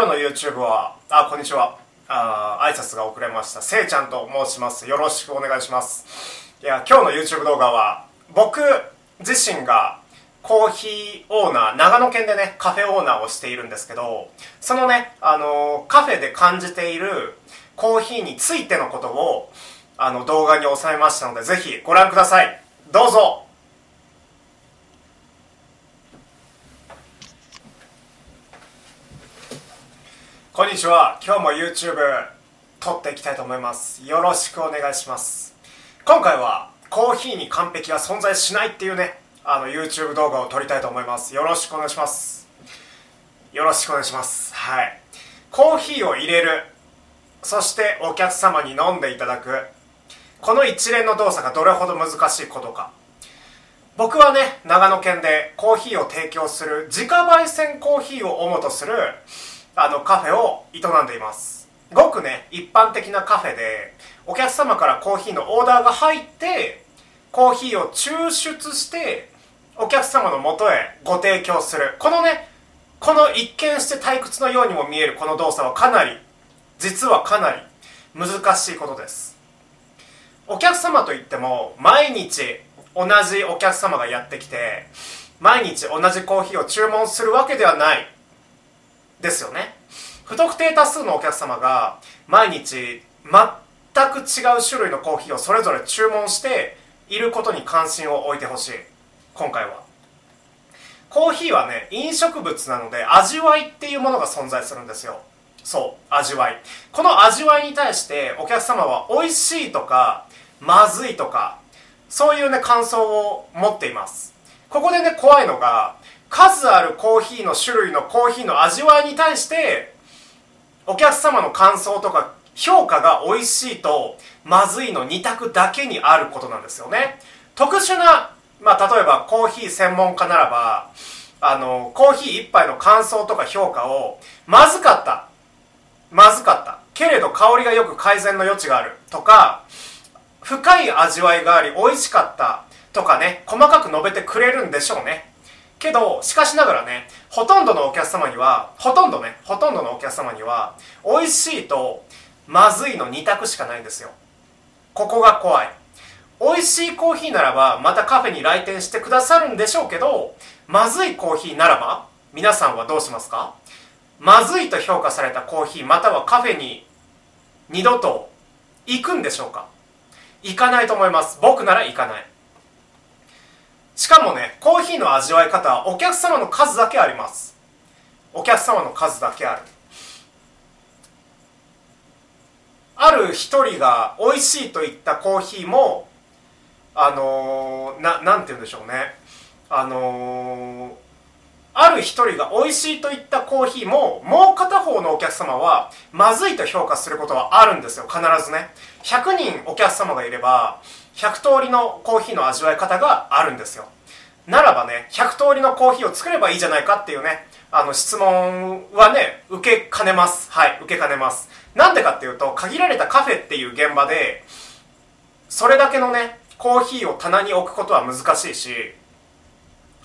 今日の YouTube はあこんにちは。あ挨拶が遅れました。せいちゃんと申します。よろしくお願いします。いや今日の YouTube 動画は僕自身がコーヒーオーナー長野県でねカフェオーナーをしているんですけどそのねあのカフェで感じているコーヒーについてのことをあの動画に収めましたのでぜひご覧ください。どうぞ。こんにちは。今日も YouTube 撮っていきたいと思います。よろしくお願いします。今回はコーヒーに完璧は存在しないっていうねあの YouTube 動画を撮りたいと思います。よろしくお願いします。よろしくお願いします。はい。コーヒーを入れる。そしてお客様に飲んでいただく。この一連の動作がどれほど難しいことか。僕はね長野県でコーヒーを提供する自家焙煎コーヒーを主とするあのカフェを営んでいます。ごくね一般的なカフェでお客様からコーヒーのオーダーが入ってコーヒーを抽出してお客様の元へご提供する。このねこの一見して退屈のようにも見えるこの動作はかなり実はかなり難しいことです。お客様といっても毎日同じお客様がやってきて毎日同じコーヒーを注文するわけではない。ですよね。不特定多数のお客様が毎日全く違う種類のコーヒーをそれぞれ注文していることに関心を置いてほしい。今回は。コーヒーはね飲食物なので味わいっていうものが存在するんですよ。そう味わい。この味わいに対してお客様は美味しいとかまずいとかそういうね感想を持っています。ここでね怖いのが数あるコーヒーの種類のコーヒーの味わいに対してお客様の感想とか評価が美味しいとまずいの2択だけにあることなんですよね。特殊な、まあ、例えばコーヒー専門家ならばあのコーヒー1杯の感想とか評価をまずかったまずかったけれど香りがよく改善の余地があるとか深い味わいがあり美味しかったとかね細かく述べてくれるんでしょうね。けどしかしながらねほとんどのお客様にはほとんどねほとんどのお客様には美味しいとまずいの2択しかないんですよ。ここが怖い。美味しいコーヒーならばまたカフェに来店してくださるんでしょうけどまずいコーヒーならば皆さんはどうしますか？まずいと評価されたコーヒーまたはカフェに二度と行くんでしょうか？行かないと思います。僕なら行かない。しかもねコーヒーの味わい方はお客様の数だけあります。お客様の数だけある。ある一人が美味しいと言ったコーヒーもあのー、ななんて言うんでしょうね。あのー、ある一人が美味しいと言ったコーヒーももう片方のお客様はまずいと評価することはあるんですよ。必ずね。100人お客様がいれば100通りのコーヒーの味わい方があるんですよ。ならばね100通りのコーヒーを作ればいいじゃないかっていうねあの質問はね受けかねます。はい受けかねます。なんでかっていうと限られたカフェっていう現場でそれだけのねコーヒーを棚に置くことは難しいし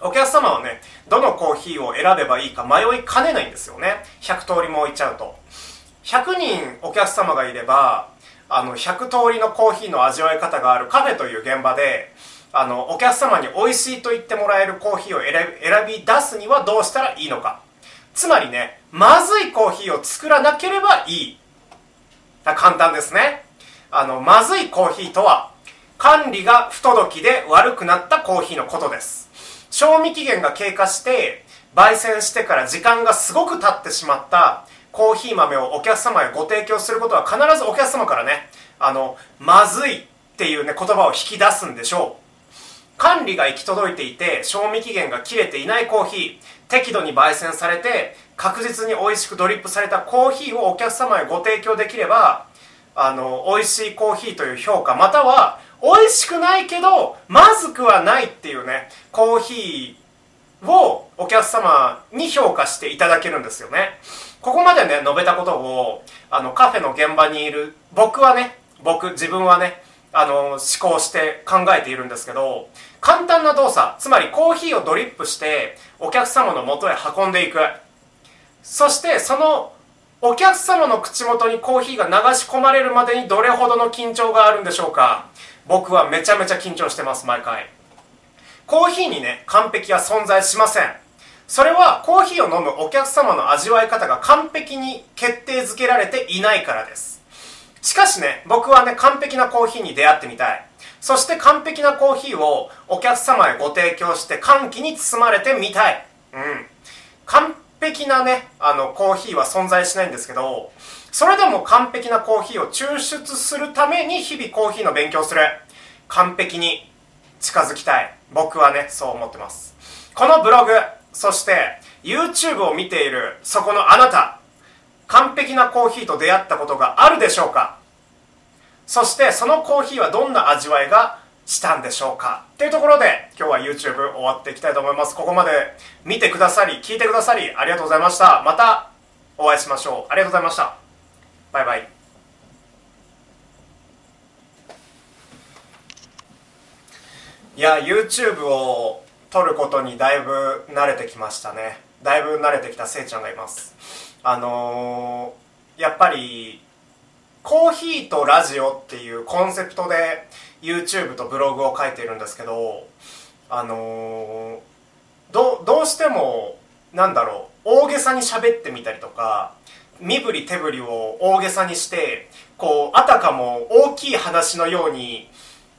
お客様はねどのコーヒーを選べばいいか迷いかねないんですよね。100通りも置いちゃうと。100人お客様がいればあの100通りのコーヒーの味わい方があるカフェという現場であのお客様に美味しいと言ってもらえるコーヒーを選び出すにはどうしたらいいのか。つまりねまずいコーヒーを作らなければいい。簡単ですね。あのまずいコーヒーとは管理が不届きで悪くなったコーヒーのことです。賞味期限が経過して焙煎してから時間がすごく経ってしまったコーヒー豆をお客様へご提供することは必ずお客様からねあのまずいっていうね言葉を引き出すんでしょう。管理が行き届いていて賞味期限が切れていないコーヒー適度に焙煎されて確実に美味しくドリップされたコーヒーをお客様へご提供できればあの美味しいコーヒーという評価または美味しくないけどまずくはないっていうねコーヒーをお客様に評価していただけるんですよね。ここまでね述べたことをあのカフェの現場にいる僕はね僕自分はねあの思考して考えているんですけど簡単な動作つまりコーヒーをドリップしてお客様の元へ運んでいく。そしてそのお客様の口元にコーヒーが流し込まれるまでにどれほどの緊張があるんでしょうか？僕はめちゃめちゃ緊張してます毎回。コーヒーにね完璧は存在しません。それはコーヒーを飲むお客様の味わい方が完璧に決定づけられていないからです。しかしね僕はね完璧なコーヒーに出会ってみたい。そして完璧なコーヒーをお客様へご提供して歓喜に包まれてみたい。うん。璧なね、あの、コーヒーは存在しないんですけど、それでも完璧なコーヒーを抽出するために日々コーヒーの勉強する。完璧に近づきたい。僕はね、そう思ってます。このブログ、そして YouTube を見ているそこのあなた、完璧なコーヒーと出会ったことがあるでしょうか？そしてそのコーヒーはどんな味わいがしたんでしょうか？っていうところで今日は YouTube 終わっていきたいと思います。ここまで見てくださり聞いてくださりありがとうございました。またお会いしましょう。ありがとうございました。バイバイ。いや YouTube を撮ることにだいぶ慣れてきましたね。だいぶ慣れてきたせいちゃんがいます。あのー、やっぱりコーヒーとラジオっていうコンセプトで YouTube とブログを書いているんですけどあのー、どどうしてもなんだろう大げさに喋ってみたりとか身振り手振りを大げさにしてこうあたかも大きい話のように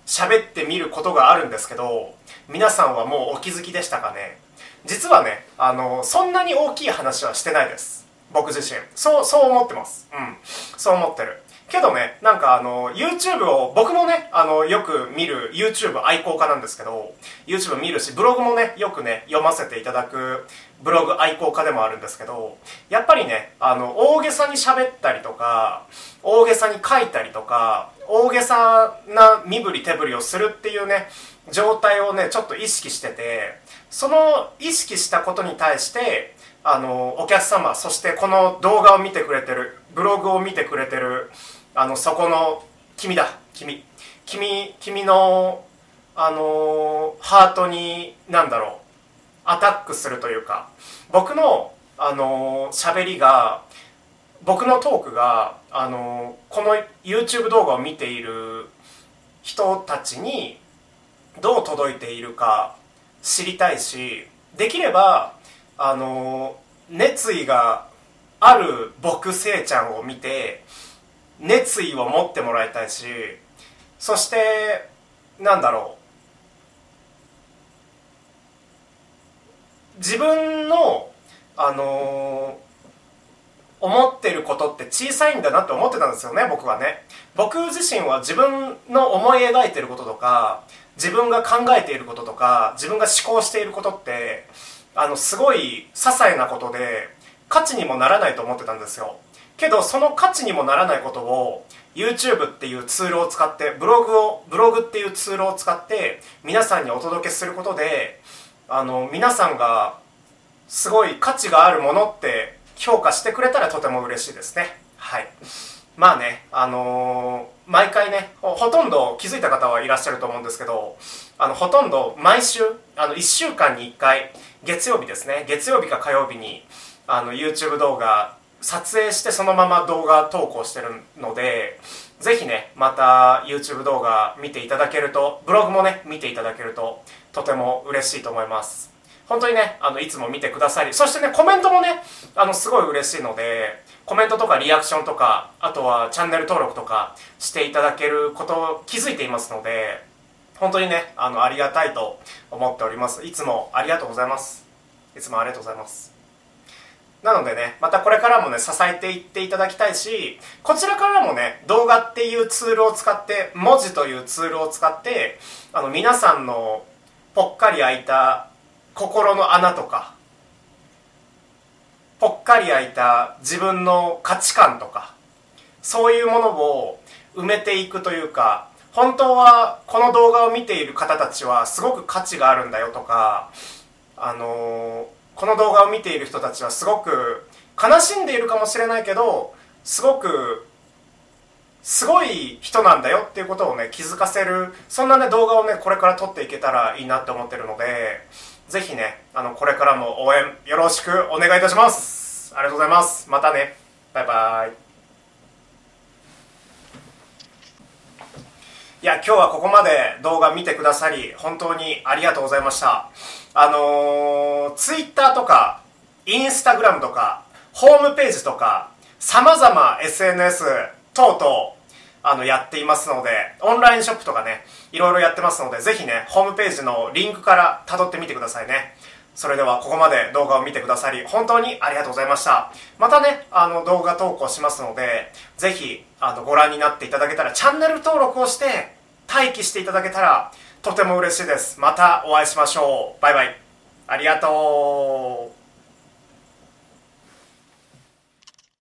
喋ってみることがあるんですけど皆さんはもうお気づきでしたかね？実はねあのそんなに大きい話はしてないです。僕自身。そうそう思ってます。うん。そう思ってる。けどね、なんかあの、YouTube を、僕もね、あの、よく見る YouTube 愛好家なんですけど、YouTube 見るし、ブログもね、よくね、読ませていただくブログ愛好家でもあるんですけど、やっぱりね、あの、大げさに喋ったりとか、大げさに書いたりとか、大げさな身振り手振りをするっていうね、状態をね、ちょっと意識してて、その意識したことに対して、あの、お客様、そしてこの動画を見てくれてる、ブログを見てくれてる、あのそこの君だ君。君君のあのハートに何だろうアタックするというか僕のあの喋りが僕のトークがあのこの YouTube 動画を見ている人たちにどう届いているか知りたいしできればあの熱意がある僕せいちゃんを見て熱意を持ってもらいたいしそしてなんだろう。自分のあの、思ってることって小さいんだなって思ってたんですよね僕はね。僕自身は自分の思い描いてることとか自分が考えていることとか自分が思考していることってあのすごい些細なことで価値にもならないと思ってたんですよ。けどその価値にもならないことを YouTube っていうツールを使ってブログをブログっていうツールを使って皆さんにお届けすることであの皆さんがすごい価値があるものって評価してくれたらとても嬉しいですね。はい。まあねあのー、毎回ねほとんど気づいた方はいらっしゃると思うんですけどあのほとんど毎週あの1週間に1回月曜日ですね月曜日か火曜日にあの YouTube 動画撮影してそのまま動画投稿してるのでぜひねまた YouTube 動画見ていただけるとブログもね見ていただけるととても嬉しいと思います。本当にねあのいつも見てくださりそしてねコメントもねあのすごい嬉しいのでコメントとかリアクションとかあとはチャンネル登録とかしていただけることを気づいていますので本当にねあのありがたいと思っております。いつもありがとうございます。いつもありがとうございます。なのでね、またこれからもね、支えていっていただきたいし、こちらからもね、動画っていうツールを使って、文字というツールを使って、あの、皆さんのぽっかり開いた心の穴とか、ぽっかり開いた自分の価値観とか、そういうものを埋めていくというか、本当はこの動画を見ている方たちはすごく価値があるんだよとか、あのこの動画を見ている人たちはすごく悲しんでいるかもしれないけどすごくすごい人なんだよっていうことをね気づかせるそんなね動画をねこれから撮っていけたらいいなって思ってるのでぜひねあのこれからも応援よろしくお願いいたします。ありがとうございます。またね。バイバイ。いや今日はここまで動画見てくださり本当にありがとうございました。あのー、ツイッターとかインスタグラムとかホームページとかさまざま SNS 等々あのやっていますのでオンラインショップとかねいろいろやってますのでぜひねホームページのリンクから辿ってみてくださいね。それではここまで動画を見てくださり本当にありがとうございました。またねあの動画投稿しますのでぜひあのご覧になっていただけたらチャンネル登録をして待機していただけたらとても嬉しいです。またお会いしましょう。バイバイ。ありがとう。